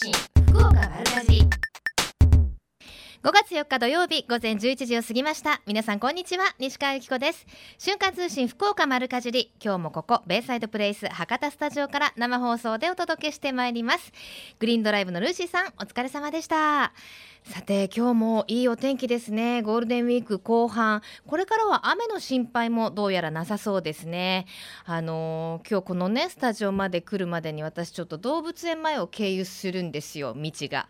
信福岡。5月4日土曜日午前11時を過ぎました。皆さんこんにちは。西川由紀子です。瞬間通信福岡丸かじり今日もここベイサイドプレイス博多スタジオから生放送でお届けしてまいります。グリーンドライブのルーシーさんお疲れ様でした。さて今日もいいお天気ですね。ゴールデンウィーク後半。これからは雨の心配もどうやらなさそうですね。あのー今日このねスタジオまで来るまでに私ちょっと動物園前を経由するんですよ道が。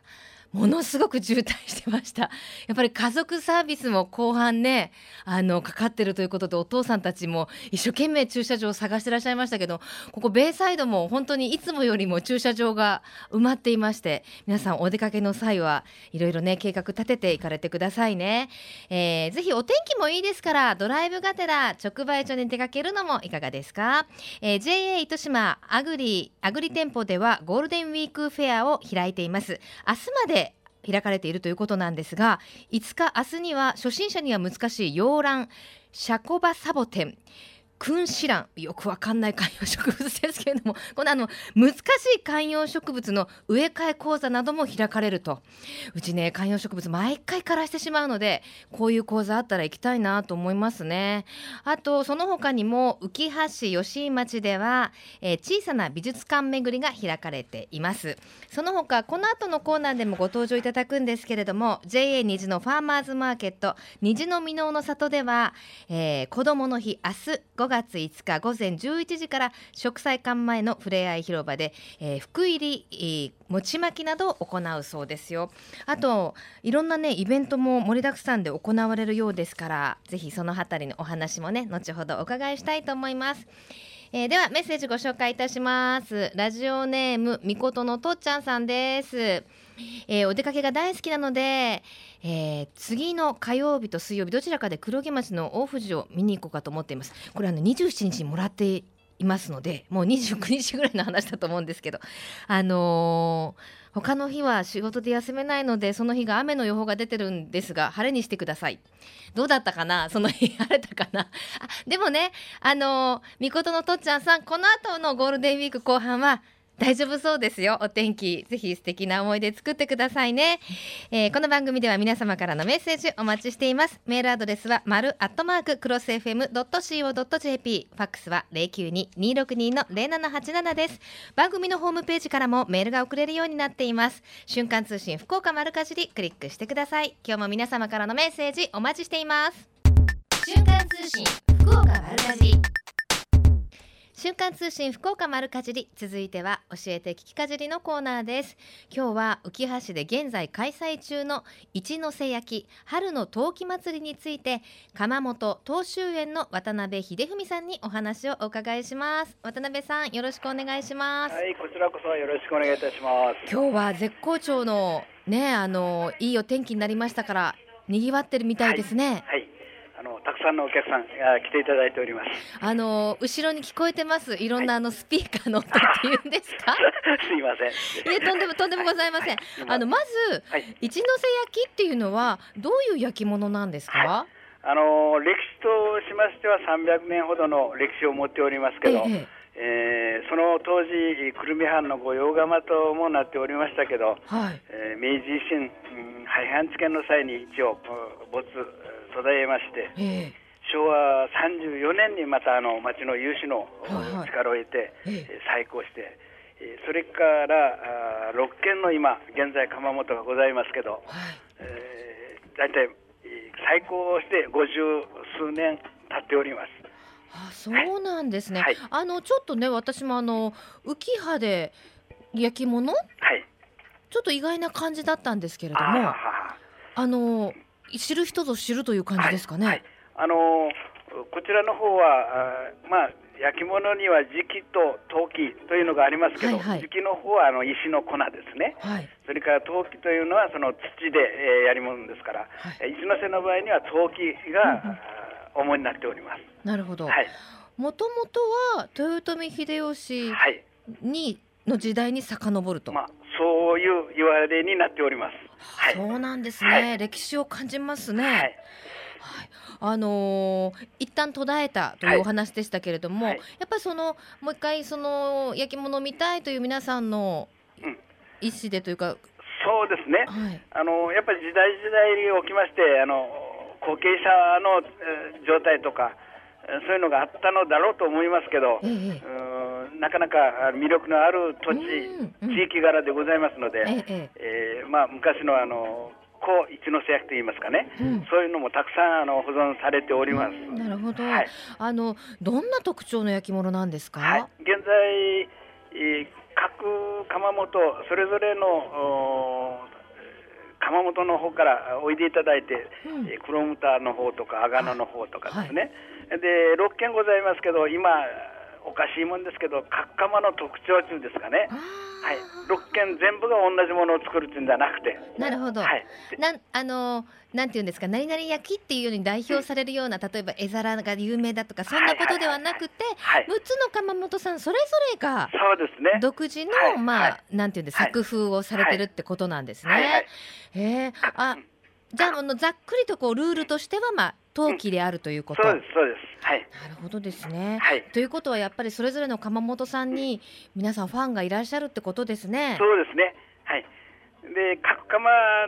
ものすごく渋滞してました。やっぱり家族サービスも後半ねあのかかってるということでお父さんたちも一生懸命駐車場を探してらっしゃいましたけどここベイサイドも本当にいつもよりも駐車場が埋まっていまして皆さんお出かけの際はいろいろね計画立てていかれてくださいね、えーぜひお天気もいいですからドライブがてら直売所に出かけるのもいかがですか、えー JA 糸島アグリアグリ店舗ではゴールデンウィークフェアを開いています。明日まで開かれているということなんですが5日明日には初心者には難しい洋蘭シャコバサボテン。君子蘭よくわかんない観葉植物ですけれどもこのあの難しい観葉植物の植え替え講座なども開かれるとうちね観葉植物毎回枯らしてしまうのでこういう講座あったら行きたいなと思いますね。あとその他にも浮橋吉井町では、えー小さな美術館巡りが開かれています。その他この後のコーナーでもご登場いただくんですけれども JA 虹のファーマーズマーケット虹の箕面の里では、えー子どもの日明日5月5日午前11時から植栽館前のふれあい広場で、えー福入り、えー餅巻きなどを行うそうですよ。あといろんなねイベントも盛りだくさんで行われるようですからぜひそのあたりのお話もね後ほどお伺いしたいと思います。えーではメッセージご紹介いたします。ラジオネームみことのとっちゃんさんです、えーお出かけが大好きなので、えー次の火曜日と水曜日どちらかで黒木町の大藤を見に行こうかと思っています。これあの27日にもらっていますのでもう29日ぐらいの話だと思うんですけど あのー他の日は仕事で休めないのでその日が雨の予報が出てるんですが晴れにしてください。どうだったかな？その日 晴れたかな？あでもねあのー、みことのとっちゃんさんこの後のゴールデンウィーク後半は大丈夫そうですよ。お天気ぜひ素敵な思い出作ってくださいね、えーこの番組では皆様からのメッセージお待ちしています。メールアドレスは丸アットマーククロス FM.co.jp ファックスは092-262の0787です。番組のホームページからもメールが送れるようになっています。瞬間通信福岡丸かじりクリックしてください。今日も皆様からのメッセージお待ちしています。瞬間通信福岡丸かじり。瞬間通信福岡丸かじり続いては教えて聞きかじりのコーナーです。今日は浮橋で現在開催中の一ノ瀬焼き春の陶器祭りについて窯元東州園の渡辺秀文さんにお話をお伺いします。渡辺さんよろしくお願いします、はい、こちらこそよろしくお願いいたします。今日は絶好調のねあのいいお天気になりましたから賑わってるみたいですね、はい、あのたくさんのお客さんが来ていただいております。あの後ろに聞こえてます？いろんなあのスピーカーの音っていうんですか、すいません。いえとんでもとんでもございません。今あのまずはい、一ノ瀬焼きっていうのはどういう焼き物なんですか？はあの歴史としましては300年ほどの歴史を持っておりますけど、えええーその当時久留米藩の御用窯ともなっておりましたけど、はい。えー明治維新、うん廃藩置県の際に一応うん没えー途絶えまして。え昭和34年にまたあの町の有志のはいはい力を得て、えええー再興して、えーそれからあー6軒の今現在窯元がございますけど、えはい。えー、大体えー再興して50数年経っております。あ、そうなんですね。はいあのちょっとね私もあの浮き葉で焼き物？はい。ちょっと意外な感じだったんですけれどあーも、ははあの知る人ぞ知るという感じですかね。はいはいあのーこちらの方はあーまあ焼き物には磁器と陶器というのがありますけど、はいはい磁器の方はあの石の粉ですね。はい。それから陶器というのはその土で、えーやり物ですから、はいえー一ノ瀬の場合には陶器が、あー主になっております。なるほど。はい、もともとは豊臣秀吉はい、にの時代に遡ると。まあそういう言われになっております。はい、そうなんですね、はい歴史を感じますね。はい、はいあのー一旦途絶えたというお話でしたけれども、はいやっぱりそのもう一回その焼き物を見たいという皆さんのうん意思でというか、そうですね。はい、あのやっぱり時代時代に起きまして、あの後継者の、えー状態とか、えーそういうのがあったのだろうと思いますけど、ええ。なかなかあ魅力のある土地、地域柄でございますので、ええ。ええーまあ、昔のあの古一ノ瀬焼といいますかね、うん。そういうのもたくさんあの保存されております。うんなるほど、はい。あのどんな特徴の焼き物なんですか、はい、現在、えー各窯元それぞれのお窯元の方からおいでいただいて、うん。えー黒牟田の方とか阿賀野の方とかですね、で6軒ございますけど今おかしいもんですけど各窯の特徴中ですかね。はい、6軒全部が同じものを作るっていうんじゃなくて、なるほど、はい、なんあのなんていうんですか何々焼きっていうように代表されるような、例えば絵皿が有名だとかそんなことではなくて、はい6つの窯元さんそれぞれがそうですね。独自の、はいまあ、はいなんていうんですはい。作風をされてるってことなんですね。はいはい。へえあじゃああのざっくりとこうルールとしてはまあ陶器であるということ。そうですそうですはいなるほどですね。はいということはやっぱりそれぞれの窯元さんに皆さんファンがいらっしゃるってことですね。そうですね。はい。で各窯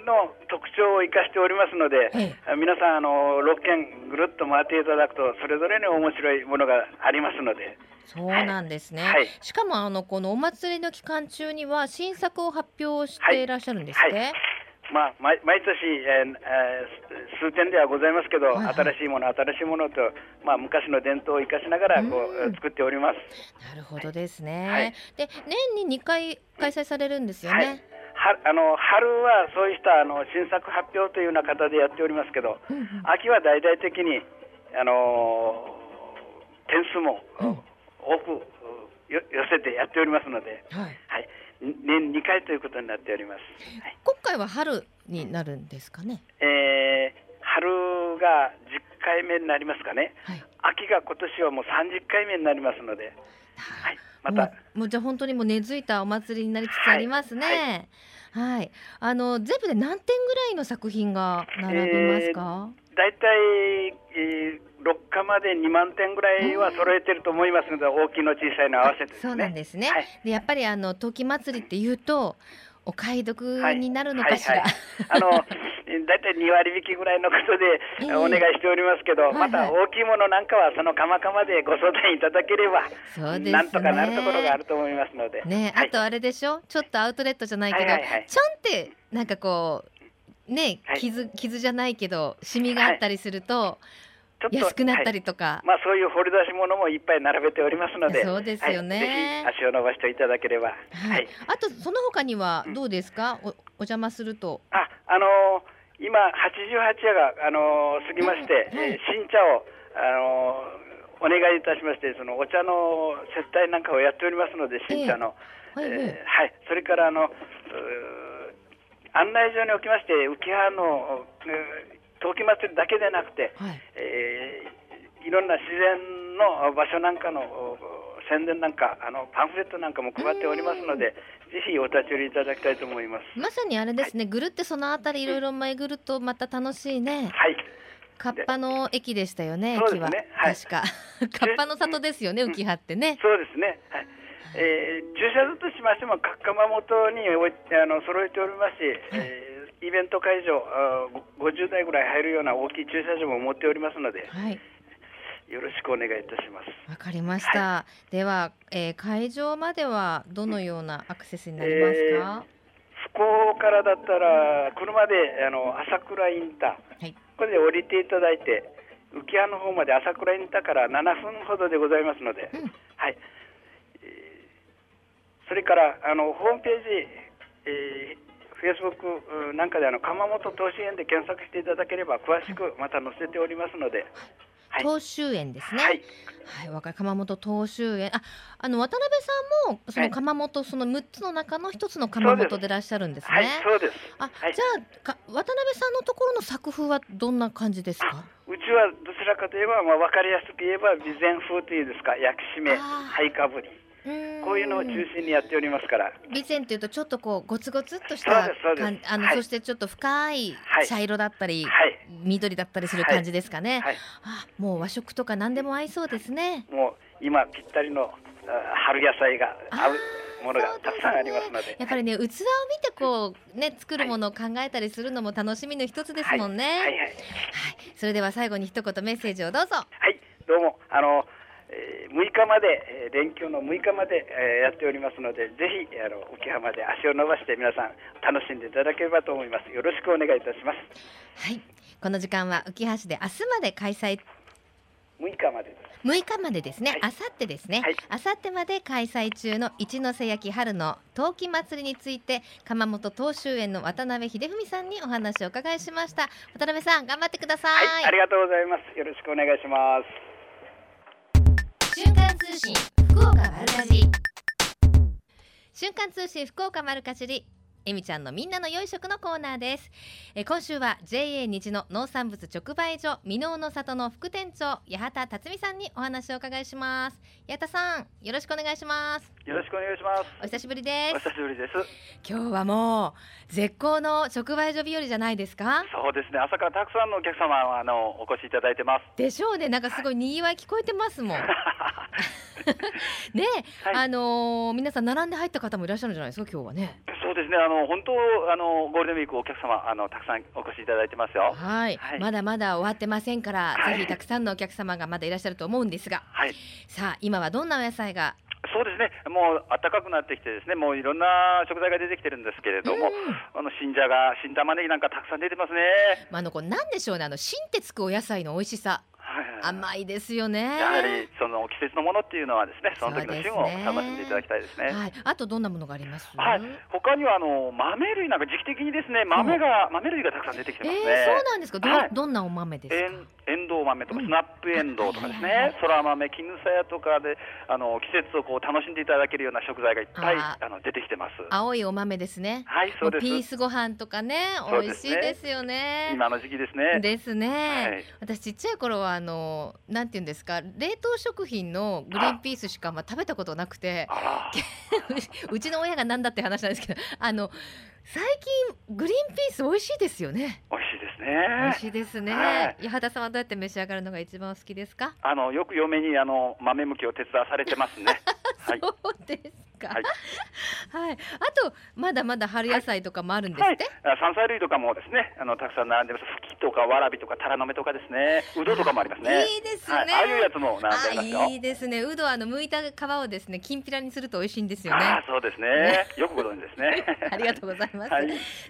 の特徴を生かしておりますので、えあ皆さんあの6軒ぐるっと回っていただくとそれぞれに面白いものがありますので、そうなんですね。はいしかもあのこのお祭りの期間中には新作を発表していらっしゃるんですね。まあ毎毎年、えーえー数点ではございますけど、はいはい新しいもの新しいものとまあ昔の伝統を生かしながらこううん作っております。なるほどですね。はいで年に2回開催されるんですよはいね。。はあの春はそうしたあの新作発表というような形でやっておりますけど、うんうん秋は大々的にあの点数もうん多くよ寄せてやっておりますので、はい。はい、年2回ということになっております。はい、今回は春になるんですかね？えー春が10回目になりますかね。はい。秋が今年はもう30回目になりますので、はい、またもうじゃあ本当にもう根付いたお祭りになりつつありますね。はい。あの全部で何点ぐらいの作品が並びますか？大体、えー、6日まで2万点ぐらいは揃えてると思いますので、大きいの小さいの合わせてね。そうなんですね。はいでやっぱりあの陶器祭りっていうとお買い得になるのかしら。はいはいあの 大体2割引きぐらいのことええでお願いしておりますけど、はいはいまた大きいものなんかはそのかまかまでご相談いただければ、そうですね。なんとかなるところがあると思いますので。ね、はいあとあれでしょ、ちょっとアウトレットじゃないけど、はいはいはいちょんってなんかこうね、はい傷傷じゃないけどシミがあったりすると安くなったはいりとか、まあそういう掘り出し物もいっぱい並べておりますので、そうですよね。はい。ぜひ足を伸ばしていただければ。はい。はい。あとその他にはどうですか、おお邪魔すると。あ、あのー今88夜があのー過ぎまして、うん。はい。えー新茶をあのーお願いいたしまして、そのお茶の接待なんかをやっておりますので、新茶の。はいはい。えーはい、それからあの案内所におきまして浮葉のうー陶器祭りだけでなくて、はいえーいろんな自然の場所なんかのお宣伝なんかあのパンフレットなんかも配っておりますのでぜひお立ち寄りいただきたいと思います。まさにあれですね、ぐるってそのあたりいろいろ巡るとまた楽しいね。はいカッパの駅でしたよね、駅は。ねはい確か。カッパの里ですよね、浮葉ってね。そうですね。はい。えー駐車場としましても各窯元においあの揃えておりますし、えーイベント会場あーご50台ぐらい入るような大きい駐車場も持っておりますので、はい。よろしくお願いいたします。わかりました。では、えー会場まではどのようなアクセスになりますか？福岡からだったら車であの朝倉インターはい。これで降りていただいて浮葉の方まで朝倉インターから7分ほどでございますので、うんはい、れからあのホームページ、えー、フェイスブックなんかであの鎌本投資園で検索していただければ詳しくまた載せておりますので、はい東州園ですね。はい、はい、若い鎌本東州園。あ、あの渡辺さんもそのはい鎌本、その六つの中の一つの鎌本でいらっしゃるんですね。はい、そうです。あ、はいじゃあか渡辺さんのところの作風はどんな感じですか？うちはどちらかといえば、まあ、分かりやすく言えば備前風というんですか焼き締めあー灰かぶりこういうのを中心にやっておりますから備前っていうとちょっとこうゴツゴツっとしたあの、はいそしてちょっと深いはい茶色だったり、はい緑だったりする感じですかね。はいあ、もう和食とか何でも合いそうですね。もう今ぴったりのあ春野菜が合うものがたくさんありますので。やっぱりね、器を見てこうね作るものを考えたりするのも楽しみの一つですもんね。はい、はい、はい。それでは最後に一言メッセージをどうぞ。はい、どうもあの。えー、6日まで、えー、連休の6日まで、えー、やっておりますので、ぜひあの浮浜で足を伸ばして皆さん楽しんでいただければと思います。よろしくお願いいたします。はい、この時間は浮橋で明日まで開催。6日までです。6日までですね、あさってですね、あさってまで開催中の一ノ瀬焼春の陶器祭りについて鎌本東秀園の渡辺秀文さんにお話をお伺いしました。渡辺さん頑張ってください、はい、ありがとうございます。よろしくお願いします通信福岡丸かじり。瞬間通信福岡丸かじり。えみちゃんのみんなの良い食のコーナーです。え今週は JA 日の農産物直売所箕面の里の副店長八幡辰巳さんにお話をお伺いします。八幡さんよろしくお願いします。よろしくお願いします。お久しぶりです。お久しぶりです。今日はもう絶好の直売所日和じゃないですか？そうですね。朝からたくさんのお客様あのお越しいただいてます。でしょうね。なんかすごい賑わい聞こえてますもん。ね、はい、あのー、皆さん並んで入った方もいらっしゃるんじゃないですか？今日はね。そうですね。あの本当あのゴールデンウィークお客様あのたくさんお越しいただいてますよ。はい、はい、まだまだ終わってませんから、はい、ぜひたくさんのお客様がまだいらっしゃると思うんですが、はい、さあ今はどんなお野菜が？そうですね、もう暖かくなってきて、ですねもういろんな食材が出てきてるんですけれども、うん、あの新じゃが、新玉ねぎなんかたくさん出てますね。まあ、あのこれなんでしょうね、あの新ってつくお野菜の美味しさ。甘いですよね。やはりその季節のものっていうのはですね、その時の旬を楽しんでいただきたいですね。はい。あとどんなものがあります？はい。他にはあの豆類なんか時期的にですね、豆が、うん、豆類がたくさん出てきてますね。えー、そうなんですか？ど,はい、どんなお豆ですか？えんどう豆とかスナップエンドウとかですね、そら豆、絹さやとかであの季節をこう楽しんでいただけるような食材がいっぱいあの出てきてます。青いお豆ですね。はい、そうです。ピースご飯とかね、美味しいですよね。今の時期ですね。ですね。はい、私ちっちゃい頃はあのなんていうんですか、冷凍食品のグリーンピースしかまあ食べたことなくて、うちの親がなんだって話なんですけど、あの。最近グリーンピース美味しいですよね。美味しいで。美味しいですね。はい、八幡さんはどうやって召し上がるのが一番お好きですか？あのよく嫁にあの豆むきを手伝わされてますね。そうですか。はい。はい、あとまだまだ春野菜とかもあるんですって？はい、山菜類とかもですね、あのたくさん並んでます。ふきとかわらびとかタラの芽とかですね。うどとかもありますね。いいですね。ああいうやつも並んでますよ。いいですね。うどあの剥いた皮をですね、きんぴらにすると美味しいんですよね。あそうですね。よくご存知ですね。ありがとうございます。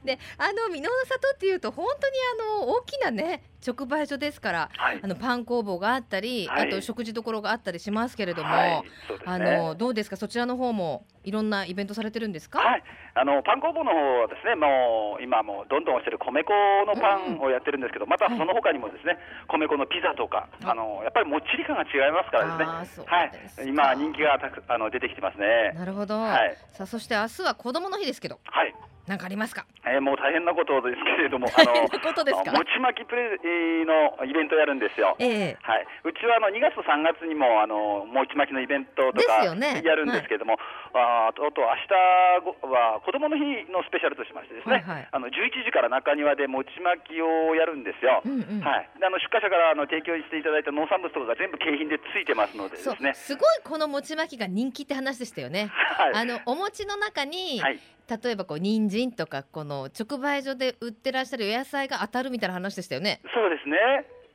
であの箕面の里っていうと本当にあの大きなね直売所ですから、はい、あのパン工房があったり、はい、あと食事どころがあったりしますけれども、はいね、あのどうですか？そちらの方もいろんなイベントされてるんですか？はい、あのパン工房の方はですね、もう今もうどんどん押してる米粉のパンをやってるんですけど、うん、またその他にもですね、米粉のピザとか、あのやっぱりもっちり感が違いますからですね。はい、今人気がたくあの出てきてますね。なるほど。はい、さあそして明日は子供の日ですけど。はい。なんかありますか？えー、もう大変なことですけれども、あの餅巻きプレのイベントやるんですよ。えー、はい。うちはあの2月と3月にもあの餅巻きのイベントとかやるんですけれども、ねはい、あとあと明日は子供の日のスペシャルとしましてですね、はいはい、あの11時から中庭で餅巻きをやるんですよ。うんうん、はい。であの出荷者からあの提供していただいた農産物とかが全部景品でついてますのでですね。すごいこの餅巻きが人気って話でしたよね。はい。あのお餅の中に、はい例えばこう人参とかこの直売所で売ってらっしゃるお野菜が当たるみたいな話でしたよね。そうですね。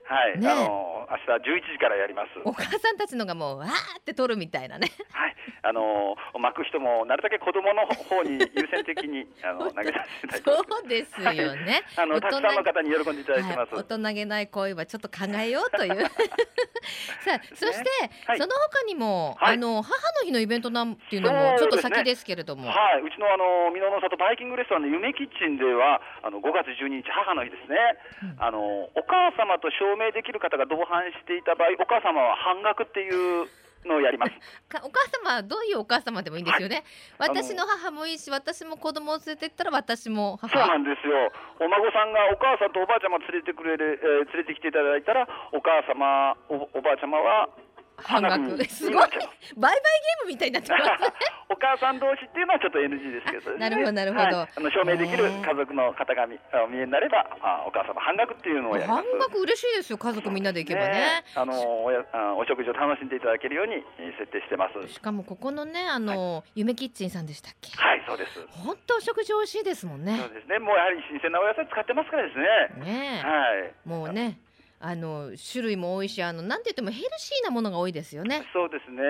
はい。ね、あの明日11時からやります。お母さんたちのがもうわーって取るみたいなね。はい。あの巻く人もなるだけ子供の方に優先的にあの 投げ出していただきそうですよね。あのたくさんの方に喜んでいただいてます。はい、大人げない行為はちょっと考えようという。さあ、そして、はい、その他にも、はい、あの母の日のイベントなんていうのもちょっと先ですけれども、ね、はい、うちのあの箕面の里バイキングレストランの夢キッチンではあの5月12日母の日ですね。うん、あのお母様と証明できる方が同伴していた場合、お母様は半額っていう。のをやります。お母様はどういうお母様でもいいんですよね、はい、私の母もいいし私も子供を連れてったら私も母。そうなんですよ。お孫さんがお母さんとおばあちゃま連れてくれる、えー、連れてきていただいたらお母様おおばあちゃまは半額すごい売買ゲームみたいになってます お母さん同士っていうのはちょっと NG ですけどね。なるほどなるほどはいあの証明できる家族の方が見見えになれば、あお母様半額っていうのをやりま半す。額嬉しいですよ家族みんなで行けばねあのおやあお食事を楽しんでいただけるようにえー設定してます。しかもここのねあの、夢キッチンさんでしたっけ？はい、そうです。本当お食事美味しいですもんねそうですね。もうやはり新鮮なお野菜使ってますからですね。ねえはい。もうねあの種類も多いしあのなんて言ってもヘルシーなものが多いですよねそうですね。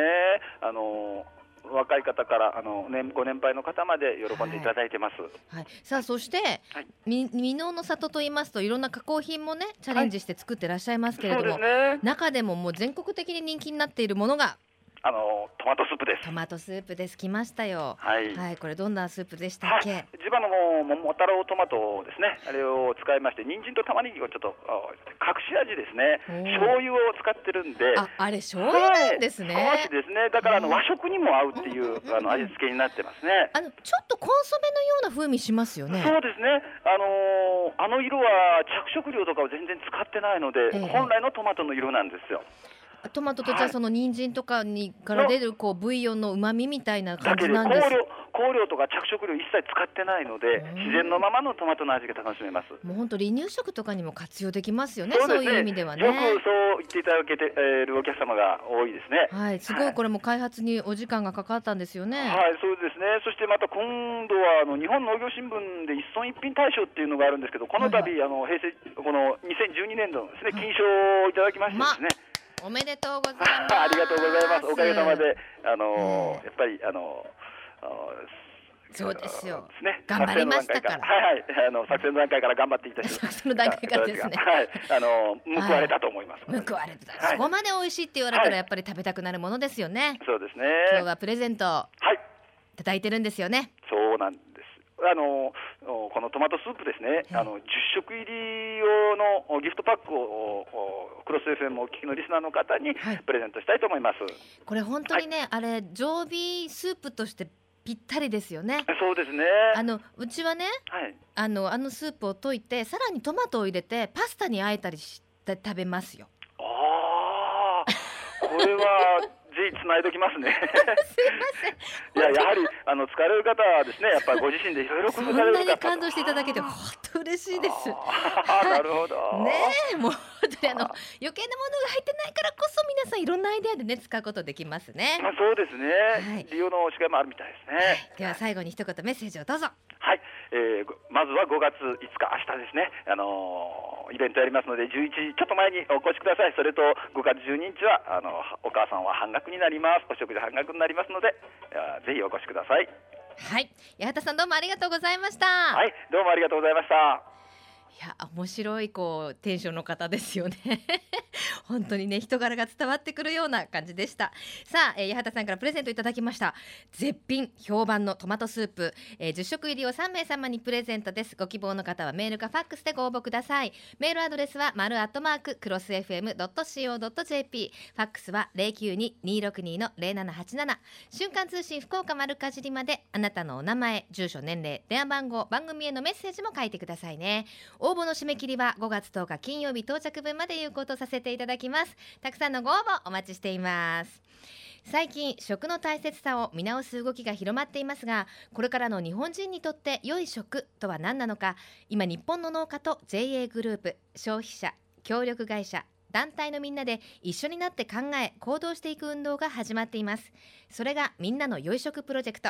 あの若い方からあの年ご年配の方まで喜んでいただいてます。はい、さあそして、はいみ箕面の里と言いますといろんな加工品もねチャレンジして作ってらっしゃいますけれども、ですね。中でももう全国的に人気になっているものがあのトマトスープです。トマトスープです。来ましたよ。はい。はいこれどんなスープでしたっけ、はい、地場の桃太郎トマトですね、あれを使いまして、人参と玉ねぎをちょっとあ隠し味ですね。醤油を使ってるんで、ああれ醤油なんですね、はい、ですね、だからあのうん。和食にも合うっていうあの味付けになってますね。あのちょっとコンソメのような風味しますよね。そうですね、あのーあの色は着色料とかを全然使ってないので、ええ。本来のトマトの色なんですよ。トマトとじゃその人参とかにから出るこうブイヨンの旨味みたいな感じなんです料香料とか着色料一切使ってないので、うん自然のままのトマトの味が楽しめます。もう本当離乳食とかにも活用できますよねそういう意味ではねよくそう言っていただけているお客様が多いですね。はい、すごいこれも開発にお時間がかかったんですよね。はい、そうですね。そしてまた今度はあの日本農業新聞で一村一品大賞っていうのがあるんですけど、この度、はいあの平成この2012年度のですねはい金賞をいただきましてですね。おめでとうございます。ありがとうございます。おかげさまであの、えやっぱりあの。あそうですよね。頑張りましたからはいはい、あの作戦の段階から頑張っていただき作戦の段階からですねはい、あの報われたと思います。報われてた、はいそこまで美味しいって言われたらはいやっぱり食べたくなるものですよね。そうですね。今日はプレゼントはい。いただいてるんですよね。そうなん。あのおこのトマトスープですね、はいあの10食入り用のおギフトパックをおクロス FM をお聞きのリスナーの方にはいプレゼントしたいと思います。これ本当にね、あれ常備スープとしてぴったりですよね。そうですね。あのうちはね、はい。あのあのスープを溶いてさらにトマトを入れてパスタにあえたりして食べますよ。ああ、これはぜひつないどきますね。すいません。いややはりあの疲れる方はですね、やっぱりご自身でいろいろそんなに感動していただけて本当嬉しいです。あーなるほど。ねえもうあの余計なものが入ってないからこそ皆さんいろんなアイデアでね使うことできますね。まあそうですね、はい利用の違いもあるみたいですね。では最後に一言メッセージをどうぞ。はい、えーごまずは5月5日、明日ですね、あのーイベントやりますので、11時ちょっと前にお越しください、それと5月12日はあのお母さんは半額になります、お食事半額になりますので、ぜひお越しください。はい八幡さんどうもありがとうございました。はい、どうもありがとうございました。いや面白いこうテンションの方ですよね。本当にね人柄が伝わってくるような感じでした。さあ、えー、八幡さんからプレゼントいただきました。絶品評判のトマトスープ、えー、10食入りを3名様にプレゼントです。ご希望の方はメールかファックスでご応募ください。メールアドレスは丸アットマーククロス FM.co.jp ファックスは092-262の0787瞬間通信福岡丸かじりまであなたのお名前住所年齢電話番号番組へのメッセージも書いてくださいね。応募の締め切りは5月10日金曜日到着分まで有効とさせていただきます。たくさんのご応募お待ちしています。最近食の大切さを見直す動きが広まっていますがこれからの日本人にとって良い食とは何なのか今日本の農家と JA グループ消費者協力会社団体のみんなで一緒になって考え行動していく運動が始まっています。それがみんなの良い食プロジェクト。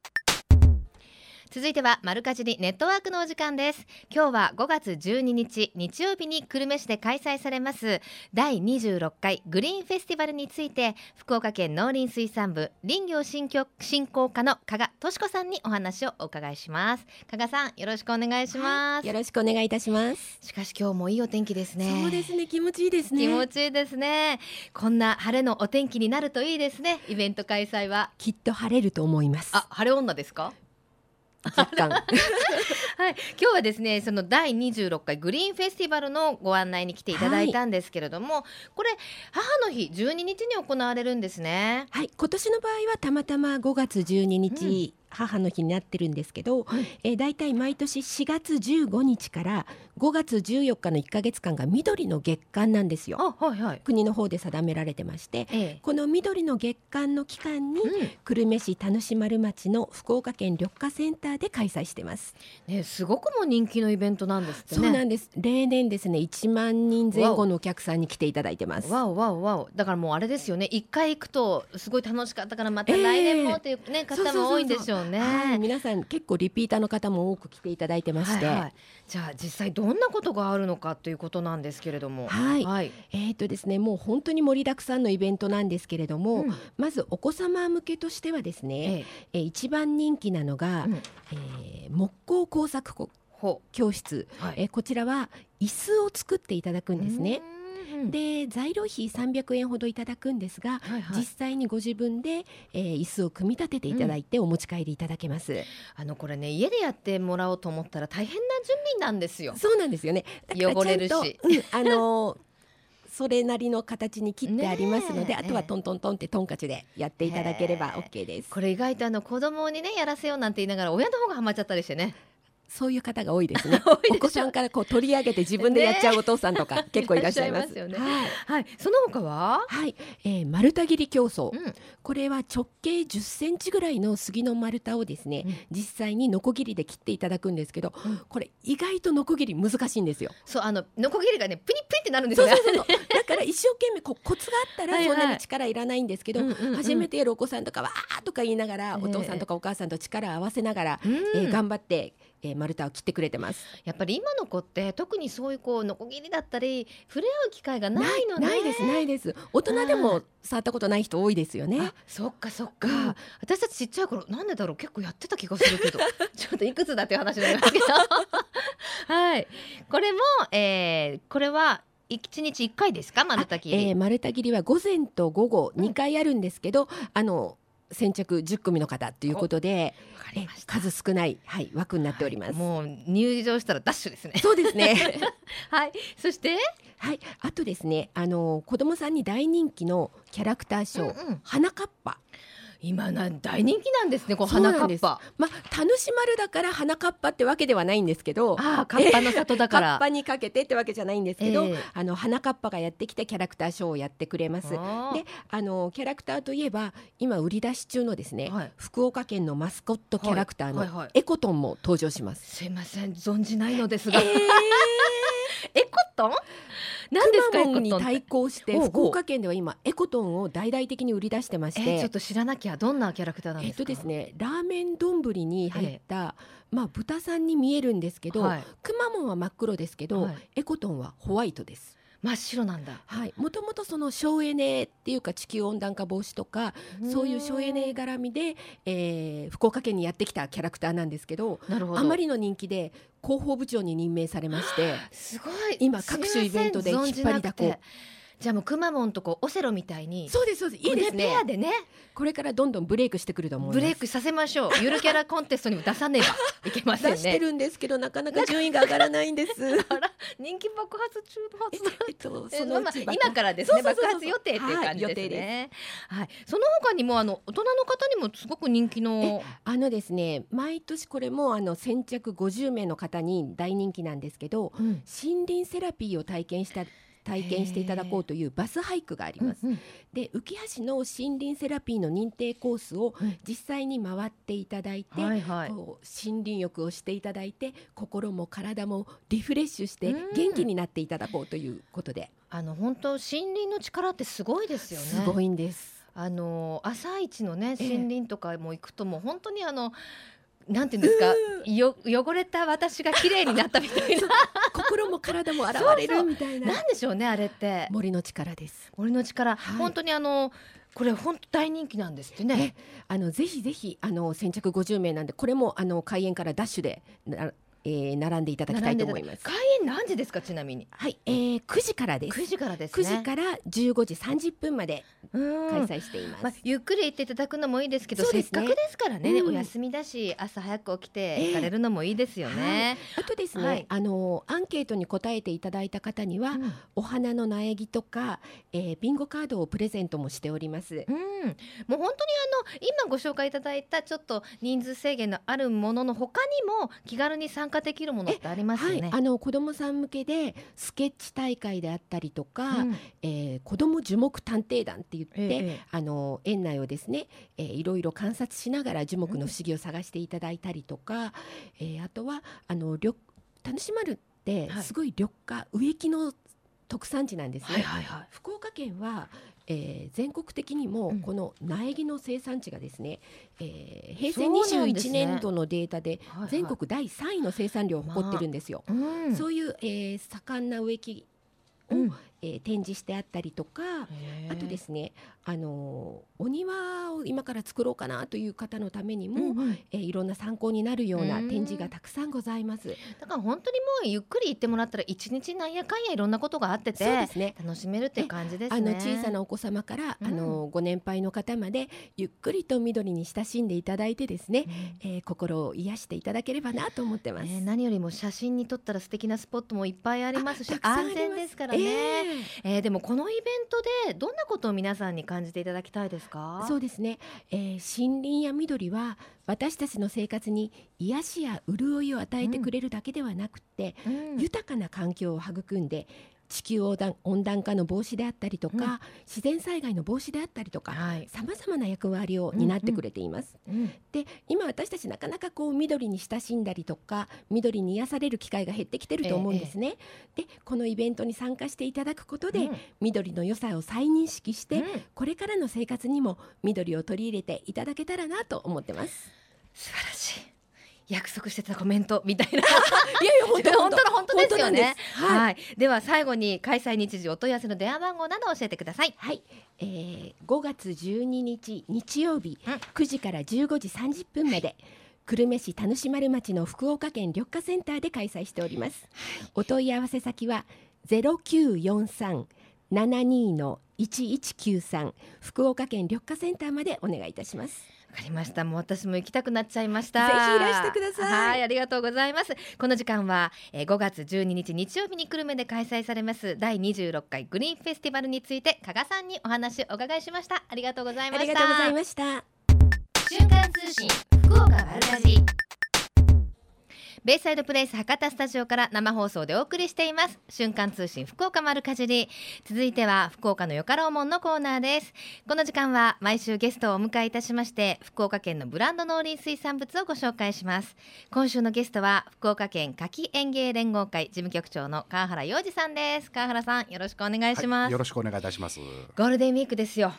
続いては丸かじりネットワークのお時間です。今日は5月12日日曜日に久留米市で開催されます。第26回グリーンフェスティバルについて福岡県農林水産部林業振興振興課の加賀敏子さんにお話をお伺いします。加賀さんよろしくお願いします、よろしくお願いいたします。しかし今日もいいお天気ですね。そうですね、気持ちいいですね。気持ちいいですね。こんな晴れのお天気になるといいですね。イベント開催は。きっと晴れると思います。あ晴れ女ですか？若干。は はい、今日はですねその第26回グリーンフェスティバルのご案内に来ていただいたんですけれども、これ母の日12日に行われるんですね。はい、今年の場合はたまたま5月12日、母の日になってるんですけど、はいえー、だいたい毎年4月15日から5月14日の1ヶ月間が緑の月間なんですよ。あはいはい。国の方で定められてましてええこの緑の月間の期間に、うん久留米市田主丸町の福岡県緑化センターで開催してます。ねすごくも人気のイベントなんですね。そうなんです。例年ですね1万人前後のお客さんに来ていただいてます。わおわおわおだからもうあれですよね一回行くとすごい楽しかったからまた来年もっていう、ねそうそうそうそう方も多いんでしょうね。はい、皆さん結構リピーターの方も多く来ていただいてまして、はいはいじゃあ実際どんなことがあるのかということなんですけれども。はいはい。えーとですね、もう本当に盛りだくさんのイベントなんですけれども、うんまずお子様向けとしてはですね、ええー一番人気なのが、うんえー木工工作教室、う。はいえーこちらは椅子を作っていただくんですね。。うんで材料費300円ほどいただくんですが、はいはい実際にご自分で、えー椅子を組み立てていただいてお持ち帰りいただけます。あのこれね家でやってもらおうと思ったら大変な準備なんですよ。そうなんですよね。汚れるしうんあのー それなりの形に切ってありますので、あとはトントントンってトンカチでやっていただければ OK です。これ意外とあの子供にねやらせようなんて言いながら親の方がハマっちゃったりしてね。そういう方が多いですね お子さんからこう取り上げて自分でやっちゃうお父さんとか 結構いらっしゃいます。いらっしゃいますよはいはい。その他は？はい、えー丸太切り競争、うん。これは直径10センチぐらいの杉の丸太をですね、うん実際にノコギリで切っていただくんですけど、うんこれ意外とノコギリ難しいんですよ。そうあのノコギリがねプニプニってなるんですよね。そうそうそうだから一生懸命こうコツがあったらはいはいそんなに力いらないんですけど、うんうんうん初めてやるお子さんとかはあーとか言いながら、ええお父さんとかお母さんと力を合わせながら、うんえー頑張って、えー丸太を切ってくれてます。やっぱり今の子って特にそういうこうノコギリだったり触れ合う機会がないのね。ないですないです。大人でも触ったことない人多いですよね。あ。そっかそっか、うん。私たちちっちゃい頃なんでだろう？結構やってた気がするけど。ちょっといくつだっていう話になりますけど。はい。これも、えー、これは一日一回ですか？丸太切り、えー丸太切りは午前と午後2回あるんですけど、あの先着10組の方ということで、数少ない、はい、枠になっております。もう入場したらダッシュですね。そうですね。はい。そして？はい、あとですね、あの子供さんに大人気のキャラクターショー、うんうん。花かっぱ。今な大人気なんですねこう花かっぱ。まあ、田主丸だから花かっぱってわけではないんですけど。ああカッパの里だかカッらパにかけてってわけじゃないんですけど、ええ。あの花かっぱがやってきてキャラクターショーをやってくれます。で、あのキャラクターといえば今売り出し中のですね、はい。福岡県のマスコットキャラクターはいはいはいのエコトンも登場します。すいません存じないのですが、えエコトン？何ですかエくまモンにコトンって？対抗して福岡県では今エコトンを大々的に売り出してまして、えー、ちょっと知らなきゃどんなキャラクターなんえっですか？とですね、ラーメン丼に入った、まあ豚さんに見えるんですけど、はい。くまモンは真っ黒ですけど、はい。エコトンはホワイトです。真っ白なんだ。はい、もともとその省エネっていうか地球温暖化防止とかそういう省エネ絡みで、えー福岡県にやってきたキャラクターなんですけどなるほど。あまりの人気で広報部長に任命されましてすごい。今各種イベントで引っ張りだこ。存じゃあもうくまモンとこうオセロみたいにそうですそうです。いいですこれペアねでね。これからどんどんブレイクしてくると思います。ブレイクさせましょう。ゆるキャラコンテストにも出さねば いけません出してねるんですけどなかなか順位が上がらないんです。人気爆発中のはずだえっとえそのうまあ今からですね爆発予定っていう感じですはい予定ね。はい、その他にもあの大人の方にもすごく人気のあのですね毎年これもあの先着50名の方に大人気なんですけどうん。森林セラピーを体験した体験していただこうというバスハイクがあります。うんうんで浮橋の森林セラピーの認定コースをうん実際に回っていただいて、はいはい。こう森林浴をしていただいて心も体もリフレッシュしてうん元気になっていただこうということで、あの本当森林の力ってすごいですよね。すごいんです。あの朝一のねええ森林とかも行くともう本当にあのなんていうんですか？よ汚れた私が綺麗になったみたいな。心も体も現れるみたいな。なんでしょうねあれって。森の力です。俺の力、はい。本当にあのこれ本当大人気なんですってね。あのぜひぜひあの先着50名なんでこれもあの開園からダッシュでなえー並んでいただきたいと思います。開園何時ですかちなみに？はい、えー、9時からです。9時からです9ね時から15時30分までうん。開催しています。まあ、ゆっくり行っていただくのもいいですけどそうですね。せっかくですからね、うん。お休みだし朝早く起きてええ行かれるのもいいですよね。あとですね、はい。あのアンケートに答えていただいた方には、うん。お花の苗木とか、えー、ビンゴカードをプレゼントもしております。うん、もう本当にあの今ご紹介いただいたちょっと人数制限のあるものの他にも気軽に参加できるものってありますよね。はい、あの子どもさん向けでスケッチ大会であったりとか、うん。えー子ども樹木探偵団って言って、ええあの園内をですね、えーいろいろ観察しながら樹木の不思議を探していただいたりとか、えーあとはあの緑田主丸ってはい。すごい緑化、植木の特産地なんですね。はいはいはい。福岡県は、えー全国的にもうんこの苗木の生産地がですね、えー平成そうなんです21ね年度のデータで全国第3位の生産量を誇ってるんですよ。うんそういう、えー盛んな植木を、うんえー展示してあったりとか、あとですね、あのーお庭を今から作ろうかなという方のためにも、うんうんえーいろんな参考になるようなうん展示がたくさんございます。だから本当にもうゆっくり行ってもらったら一日なんやかんやいろんなことがあっててそうですね。楽しめるっていう感じですね。あの小さなお子様から、うんあのご年配の方までゆっくりと緑に親しんでいただいてですね、えー心を癒していただければなと思ってます。ね、何よりも写真に撮ったら素敵なスポットもいっぱいありますし安全ですからね、ええーでもこのイベントでどんなことを皆さんに感じていただきたいですか？ーそうですね、えー森林や緑は私たちの生活に癒しや潤いを与えてくれるだけではなくって、うん。豊かな環境を育んで地球温暖温暖化の防止であったりとか、うん。自然災害の防止であったりとかはい、さまざまな役割を担ってくれています。うん。で今私たちなかなかこう緑に親しんだりとか緑に癒される機会が減ってきてると思うんですね。でこのイベントに参加していただくことで、うん。緑の良さを再認識して、うん。これからの生活にも緑を取り入れていただけたらなと思ってます。素晴らしい約束してたコメントみたいな。いやいや本当 の本当ですよね。はい、はい。では最後に開催日時お問い合わせの電話番号など教えてください。はい、えー、5月12日日曜日、うん。9時から15時30分まで久留米市田主丸町の福岡県緑化センターで開催しております、お問い合わせ先は0943 72の1193福岡県緑化センターまでお願いいたしますわかりました。もう私も行きたくなっちゃいました。ぜひいらしてください。はいありがとうございます。この時間は、えー、5月12日日曜日に久留米で開催されます第26回グリーンフェスティバルについて加賀さんにお話をお伺いしました。ありがとうございあました。りがとうございました。瞬間通信福岡丸かじりベイサイドプレイス博多スタジオから生放送でお送りしています。瞬間通信福岡丸かじり。続いては福岡のよかろうもんのコーナーです。この時間は毎週ゲストをお迎えいたしまして福岡県のブランド農林水産物をご紹介します。今週のゲストは福岡県夏季園芸連合会事務局長の川原洋二さんです。川原さんよろしくお願いします、はい、よろしくお願いいたします。ゴールデンウィークですよ。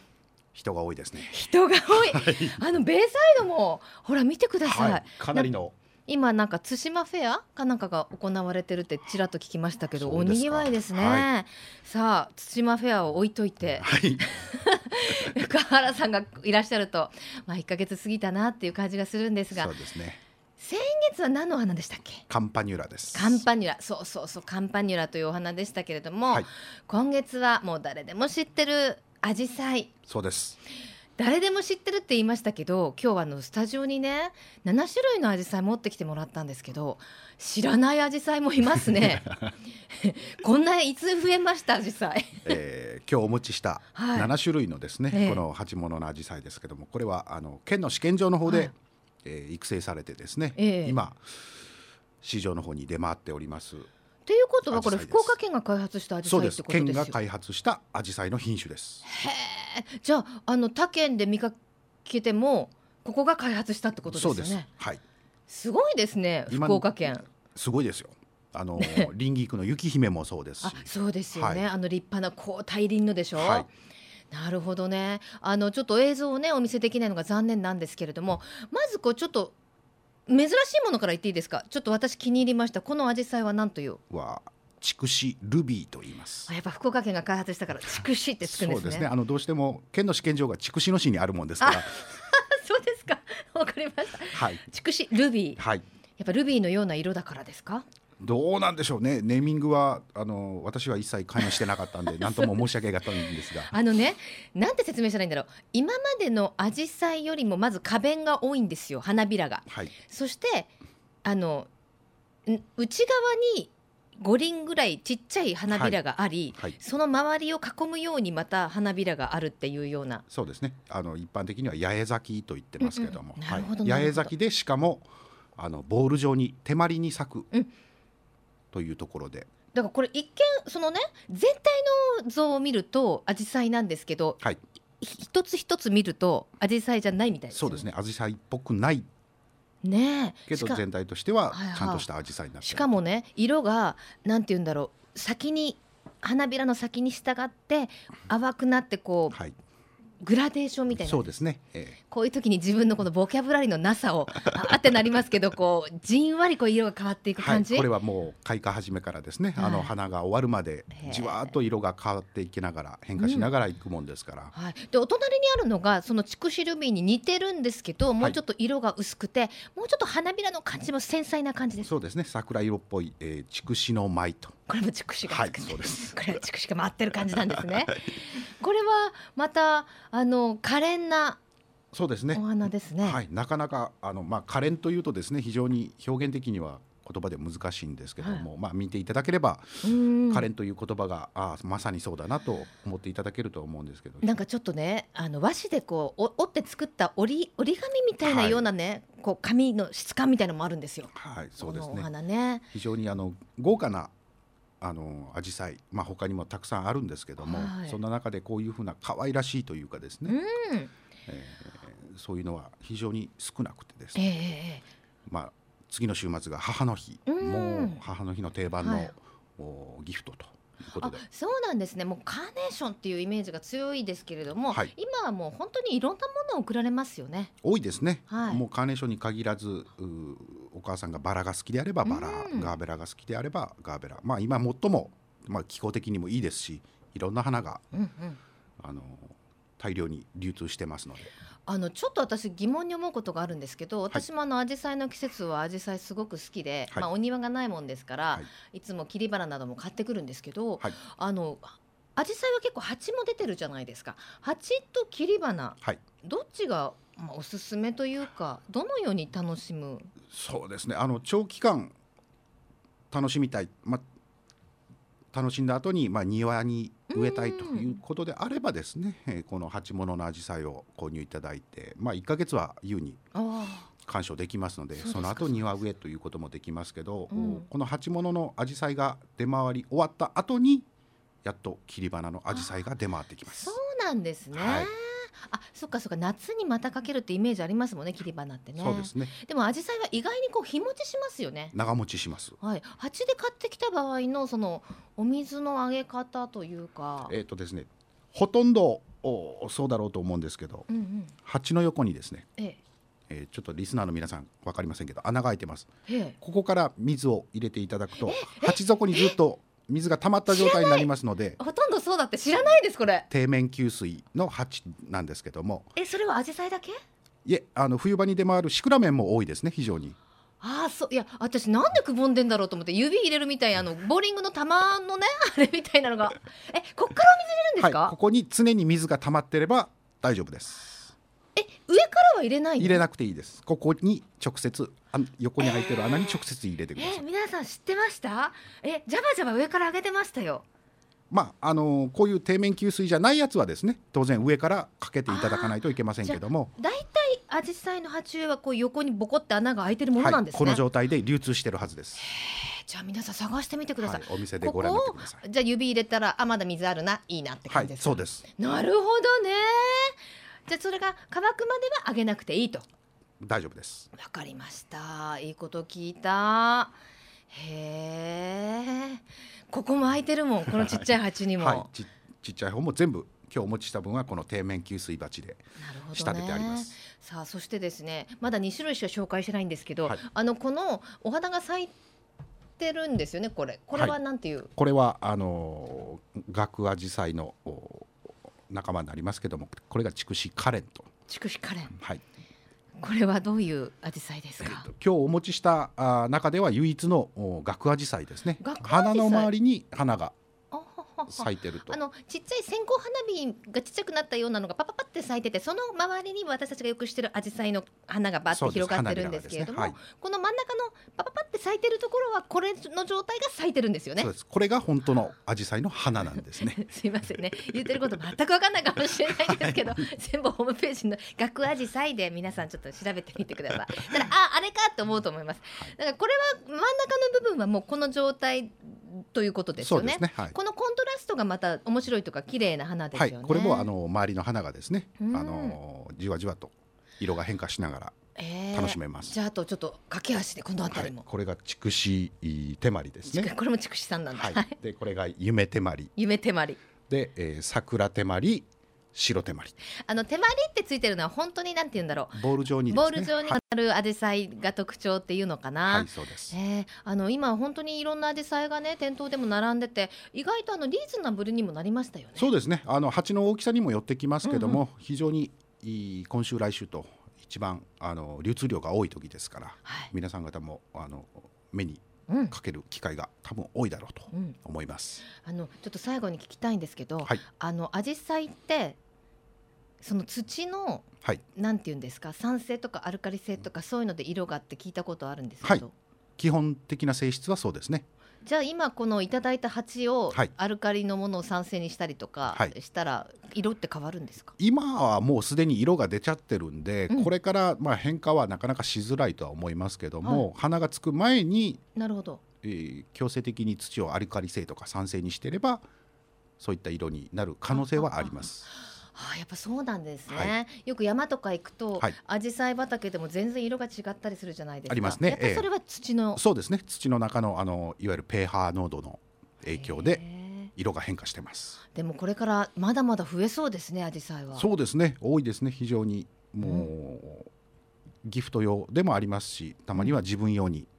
人が多いですね。人が多い、あのベイサイドもほら見てください、はい、かなりの。今なんか対馬フェアかなんかが行われてるってちらっと聞きましたけどおにぎわいですね、はさあ対馬フェアを置いといて。はい、深原さんがいらっしゃるとまあ1ヶ月過ぎたなっていう感じがするんですが。そうですね。先月は何のお花でしたっけ？カンパニュラです。カンパニュラ。そうそうそうカンパニュラというお花でしたけれども、はい。今月はもう誰でも知ってるアジサイ。そうです。誰でも知ってるって言いましたけど今日はあのスタジオにね7種類のアジサイ持ってきてもらったんですけど知らないアジサイもいますね。こんないつ増えましたアジサイ。えー、今日お持ちしたはい。7種類のですね、ええ。この鉢物のアジサイですけどもこれはあの県の試験場の方で、はい。えー育成されてですね、ええ。今市場の方に出回っておりますということはこれ福岡県が開発したアジサイってことですよす。県が開発したアジサイの品種です。へえじゃああの他県で見かけてもここが開発したってことですよね。そうです。はい。すごいですね今福岡県。すごいですよ。あの リンギクの雪姫もそうですし。あそうですよね、はい。あの立派なこう大輪のでしょ、はい。なるほどね。あのちょっと映像をねお見せできないのが残念なんですけれどもまずこうちょっと珍しいものから言っていいですか？ちょっと私気に入りました。このアジサイは何という？は筑紫ルビーと言います。あやっぱ福岡県が開発したから 筑紫ってつくんですね。そうですね。あのどうしても県の試験場が筑紫野市にあるもんですから。そうですか。わかりました。はい。筑紫ルビー。はいい。やっぱルビーのような色だからですか？どうなんでしょうね。ネーミングはあの私は一切関与してなかったんで 何とも申し訳がたいんですがあのねなんて説明したらいいんだろう。今までのアジサイよりもまず花弁が多いんですよ花びらが。はい。そしてあのん内側に5輪ぐらいちっちゃい花びらがあり、はい。その周りを囲むようにまた花びらがあるっていうような。そうですね。あの一般的には八重咲きと言ってますけれども、八重咲きでしかもあのボール状に手まりに咲く、うんというところで、だからこれ一見そのね全体の像を見るとアジサイなんですけどはい、ひ一つ一つ見るとアジサイじゃないみたいですよそうですね。紫陽花っぽくない。ねえ。けど全体としてははいはい。ちゃんとした紫陽花になってる。しかもね色がなんて言うんだろう。先に花びらの先に従って淡くなってこうはい、グラデーションみたいな。そうですね、えこういう時に自分のこのボキャブラリーのなさを ああってなりますけどこうじんわりこう色が変わっていくーはい、感じ、これはもう開花始めからですね、はい。あの花が終わるまでじわーっと色が変わっていきながら変化しながらいくもんですから、はい、でお隣にあるのがその筑紫ルビーに似てるんですけどもうちょっと色が薄くて、もうちょっと花びらの感じも繊細な感じです。そうですね。桜色っぽい、えー、筑紫の舞とこれも筑紫がはいつくんそうです。これは筑紫が回ってる感じなんですね。これはまたあの可憐なそうですね。お花ですね、はい、なかなかあの、まあ、可憐というとですね非常に表現的には言葉で難しいんですけども、まあ、見ていただければ、うん。可憐という言葉があまさにそうだなと思っていただけると思うんですけど。なんかちょっとねあの和紙でこうお折って作った折り折り紙みたいなはい。ようなね、こう紙の質感みたいなのもあるんですよ。はいそうですね。花ね。非常にあの豪華なあの紫陽花、まあ、他にもたくさんあるんですけども、はい。そんな中でこういうふうな可愛らしいというかですね、うん。えーそういうのは非常に少なくてですええね、ええまあ、次の週末が母の日、うん。もう母の日の定番の、はい。おギフトということあで。そうなんですね。もうカーネーションっていうイメージが強いですけれども、はい。今はもう本当にいろんなものを送られますよね。多いですね、はい。もうカーネーションに限らず母さんがバラが好きであればバラ、うんガーベラが好きであればガーベラ。まあ今最も、まあ、気候的にもいいですしいろんな花がうんうん。あの大量に流通してますので。あのちょっと私疑問に思うことがあるんですけど私もあの紫陽花の季節は紫陽花すごく好きで、はい。まあ、お庭がないもんですから、はい。い、つも切り花なども買ってくるんですけど、はい。あの紫陽花は結構鉢も出てるじゃないですか。鉢と切り花はい。どっちが、まあ、おすすめというかどのように楽しむ？そうですね。あの長期間楽しみたい、まあ、楽しんだ後にまあ庭に植えたいということであればですね、えーこの鉢物の紫陽花を購入いただいて、まあ、1ヶ月は優にあ鑑賞できますのでその後庭植えということもできますけど、うん。この鉢物の紫陽花が出回り終わった後にやっと切り花の紫陽花が出回ってきます。そうなんですね、はい。あそっかそっか夏にまたかけるってイメージありますもんね切り花ってね。そうですね。でも紫陽花は意外にこう日持ちしますよね。長持ちします。はい、鉢で買ってきた場合のそのお水のあげ方というか、えっ、とですねほとんどおそうだろうと思うんですけどうんうん、鉢の横にですね、ええ。ーちょっとリスナーの皆さん分かりませんけど穴が開いてますえ、ええ、ここから水を入れていただくと鉢底にずっと水が溜まった状態になりますのでほとんどそうだって知らないですこれ。底面給水の鉢なんですけどもえ、それは紫陽花だけ？いえあの冬場に出回るシクラメンも多いですね非常にああ、そういや私なんでくぼんでんだろうと思って指入れるみたいあのボーリングの球のね あれみたいなのが、え、こっからお水入れるんですか？はい、ここに常に水が溜まってれば大丈夫ですえ、上からは入れないの？入れなくていいですここに直接あ横に開いてる穴に直接入れてください、え、皆さん知ってました？え、ジャバジャバ上から上げてましたよ。まああのこういう底面給水じゃないやつはですね当然上からかけていただかないといけませんけどもだいたい紫陽花の鉢植えはこう横にボコって穴が開いてるものはいなんですね。この状態で流通してるはずです、じゃあ皆さん探してみてください。はい、お店でご覧になってくださいじゃあ指入れたらあまだ水あるないいなってはい感じですか、そうですなるほどねじゃあそれが乾くまではあげなくていいと大丈夫です。わかりました。いいこと聞いた。へえ。ここも空いてるもん。このちっちゃい鉢にも、はい。ちちっちゃい方も全部今日お持ちした分はこの底面給水鉢で仕立ててあります。さあそしてですねまだ2種類しか紹介してないんですけど、はい。あのこのお花が咲いてるんですよねこれ。これはなんていう、これはあのガクアジサイのお仲間になりますけどもこれが筑紫カレンと。筑紫カレンはいこれはどういう紫陽花ですか、えーと今日お持ちしたあ中では唯一のお学アジサイですね。花の周りに花が咲いてると。あのちっちゃい線香花火がちっちゃくなったようなのがパパパって咲いててその周りに私たちがよく知ってる紫陽花の花がバッて広がってるんですけれども、そうです花この真ん中のパパパって咲いてるところはこれの状態が咲いてるんですよね。そうですこれが本当のアジサイの花なんですね。すいませんね。言ってること全く分かんないかもしれないんですけど 全部ホームページの学アジサイで皆さんちょっと調べてみてください。だからああれかって思うと思います。だからこれは真ん中の部分はもうこの状態ということですそよね。うですね。はい。このコントラストがまた面白いとか綺麗な花ですよね、はいこれもあの周りの花がですねあうんのじわじわと色が変化しながらえー楽しめます。じゃああとちょっと駆け足でこの辺りも、はいこれが筑紫手まりですね。これも筑紫さんなんだ、はいでこれが夢手まり夢手まりで、えー桜手まり白手まりあの手まりってついてるのは本当になんて言うんだろボール状にう、ですね。ボール状になるアジサイが特徴っていうのかな、はい、はい、そうです。えーあの今本当にいろんなアジサイがね店頭でも並んでて意外とあのリーズナブルにもなりましたよね。そうですね。あの鉢の大きさにもよってきますけども、非常に今週来週と一番あの流通量が多い時ですからはい。皆さん方もあの目にうん。かける機会が多分多いだろうとうん。思います。あのちょっと最後に聞きたいんですけど、はいあのアジサイってその土のはいなんて言うんですか酸性とかアルカリ性とかそういうので色がって聞いたことあるんですけど、は基本的な性質はそうですね。じゃあ今このいただいた鉢をはい。アルカリのものを酸性にしたりとかはい。したら色って変わるんですか、今はもうすでに色が出ちゃってるんで、うん。これからまあ変化はなかなかしづらいとは思いますけども、花がつく前に、なるほど。えー強制的に土をアルカリ性とか酸性にしてればそういった色になる可能性はあります。ああやっぱそうなんですね、はよく山とか行くと、はい。紫陽花畑でも全然色が違ったりするじゃないですか。ありますね。それは土の、そうですね。土の中のあのいわゆるペーハー濃度の影響でへ色が変化してます。ーでもこれからまだまだ増えそうですね紫陽花は。そうですね。多いですね。非常にもう、ギフト用でもありますしたまには自分用に、お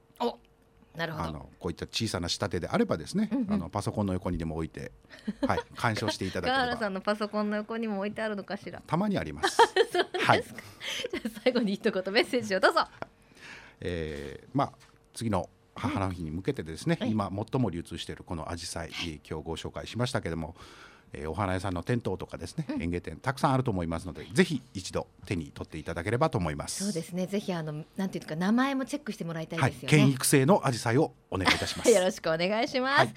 なるほど。あのこういった小さな仕立てであればですね、うんうん。あのパソコンの横にでも置いて、はい、鑑賞していただガーければ。ラさんのパソコンの横にも置いてあるのかしら？たまにあります。そうですか、はい。じゃあ最後に一言メッセージをどうぞ。えーまあ次の母の日に向けてですね、はい。今最も流通しているこのアジサイ、今日ご紹介しましたけども、えーお花屋さんの店頭とかですね、園芸店たくさんあると思いますのでぜひ一度手に取っていただければと思います。そうですねぜひあのなんていうか名前もチェックしてもらいたいはいです、よね、県育成のアジサイをお願いいたします。よろしくお願いします、はい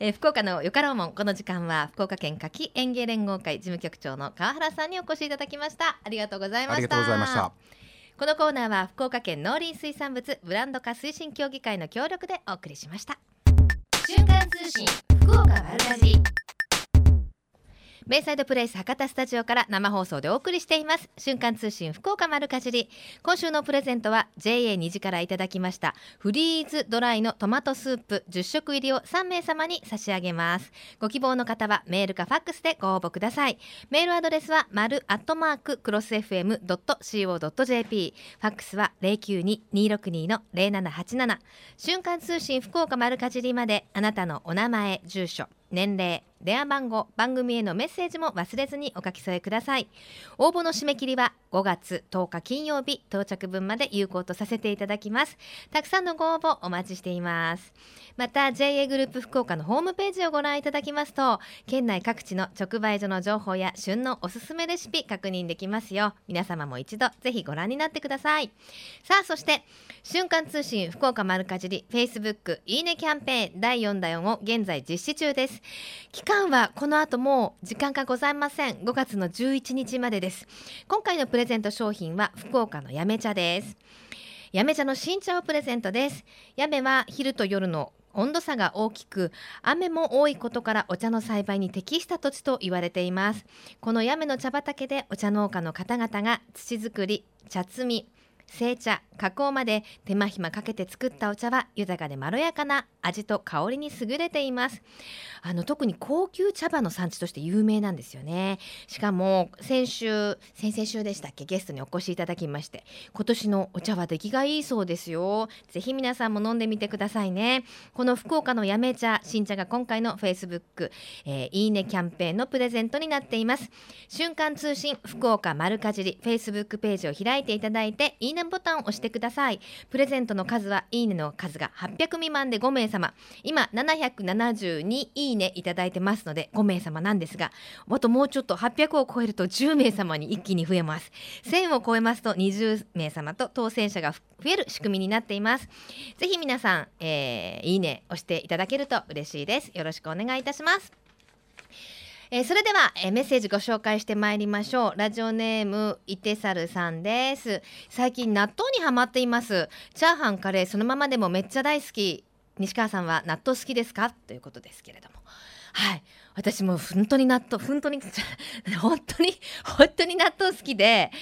えー福岡のよかろうもんこの時間は福岡県夏季園芸連合会事務局長の川原さんにお越しいただきましたありがとうございましたありがとうございました。このコーナーは福岡県農林水産物ブランド化推進協議会の協力でお送りしました瞬間通信福岡丸かじりベイサイドプレイス博多スタジオから生放送でお送りしています。瞬間通信福岡丸かじり。今週のプレゼントは JA 虹からいただきました。フリーズドライのトマトスープ。10食入りを3名様に差し上げます。ご希望の方はメールかファックスでご応募ください。メールアドレスは丸アットマーククロス FM.co.jp ファックスは092-262の0787瞬間通信福岡丸かじりまであなたのお名前住所。年齢電話番号番組へのメッセージも忘れずにお書き添えください。応募の締め切りは5月10日金曜日到着分まで有効とさせていただきます。たくさんのご応募お待ちしています。また JA グループ福岡のホームページをご覧いただきますと県内各地の直売所の情報や旬のおすすめレシピ確認できますよ。皆様も一度ぜひご覧になってください。さあそして瞬間通信福岡丸かじり Facebook いいねキャンペーン第4弾を現在実施中です。期間はこの後も時間がございません。5月の11日までです。今回のプレゼント商品は福岡のやめ茶です。やめ茶の新茶をプレゼントです。やめは昼と夜の温度差が大きく雨も多いことからお茶の栽培に適した土地と言われています。このやめの茶畑でお茶農家の方々が土作り茶摘み製茶加工まで手間暇かけて作ったお茶は豊かでまろやかな味と香りに優れています。あの特に高級茶葉の産地として有名なんですよね。しかも先週先々週でしたっけ？ゲストにお越しいただきまして。今年のお茶は出来がいいそうですよ。ぜひ皆さんも飲んでみてくださいね。この福岡のやめ茶新茶が今回の Facebook、えー、いいねキャンペーンのプレゼントになっています。瞬間通信福岡丸かじり Facebook ページを開いていただいていいねボタンを押してください。プレゼントの数はいいねの数が800未満で5名様。今772いいねいただいてますので5名様なんですがあともうちょっと800を超えると10名様に一気に増えます。1000を超えますと20名様と当選者が増える仕組みになっています。ぜひ皆さん、えー、いいね押していただけると嬉しいです。よろしくお願いいたします。えー、それでは、えー、メッセージご紹介してまいりましょう。ラジオネームいてさるさんです。最近納豆にハマっています。チャーハンカレーそのままでもめっちゃ大好き。西川さんは納豆好きですか？ということですけれども。はい。私も本当に納豆本当に 本当に本当に納豆好きで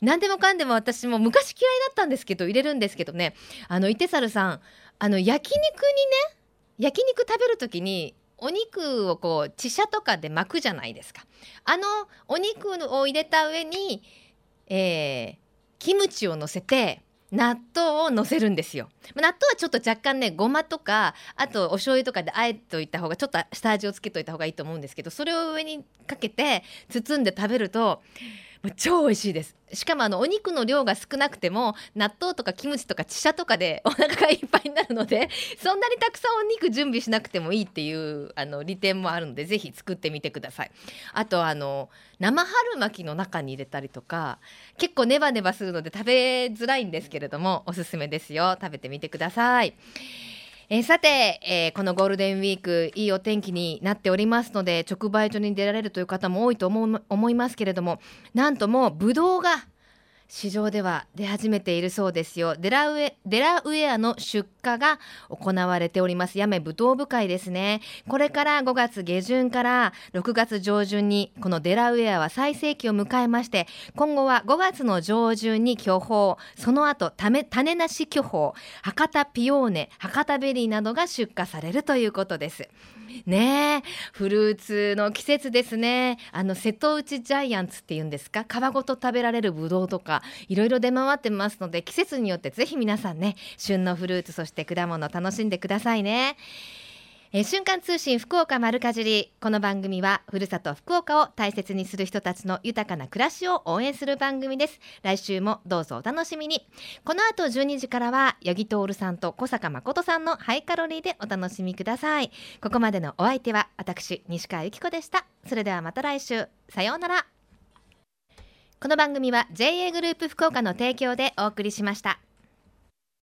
何でもかんでも私も昔嫌いだったんですけど入れるんですけどね。あのいてさるさんあの焼肉にね焼肉食べる時にお肉をこう血車とかで巻くじゃないですか。あのお肉を入れた上に、えー、キムチを乗せて納豆を乗せるんですよ。納豆はちょっと若干ねごまとかあとお醤油とかであえといた方がちょっと下味をつけといた方がいいと思うんですけどそれを上にかけて包んで食べると超美味しいです。しかもあのお肉の量が少なくても納豆とかキムチとかチシャとかで お腹がいっぱいになるのでそんなにたくさんお肉準備しなくてもいいっていうあの利点もあるのでぜひ作ってみてください。あとあの生春巻きの中に入れたりとか結構ネバネバするので食べづらいんですけれどもおすすめですよ。食べてみてください。えー、さて、えー、このゴールデンウィークいいお天気になっておりますので直売所に出られるという方も多いと思思いますけれどもなんともうブドウが市場では出始めているそうですよ。デラウェデラウェアの出荷が行われております。八女ぶどう部会ですね。これから5月下旬から6月上旬にこのデラウェアは最盛期を迎えまして今後は5月の上旬に巨峰その後種種なし巨峰博多ピオーネ博多ベリーなどが出荷されるということです。ねフルーツの季節ですね。あの瀬戸内ジャイアンツっていうんですか？皮ごと食べられるぶどうとかいろいろ出回ってますので季節によってぜひ皆さんね旬のフルーツそして果物楽しんでくださいね。え、瞬間通信福岡丸かじり。この番組はふるさと福岡を大切にする人たちの豊かな暮らしを応援する番組です。来週もどうぞお楽しみに。この後12時からは八木徹さんと小坂誠さんのハイカロリーでお楽しみください。ここまでのお相手は私西川由紀子でした。それではまた来週。さようなら。この番組は JA グループ福岡の提供でお送りしました。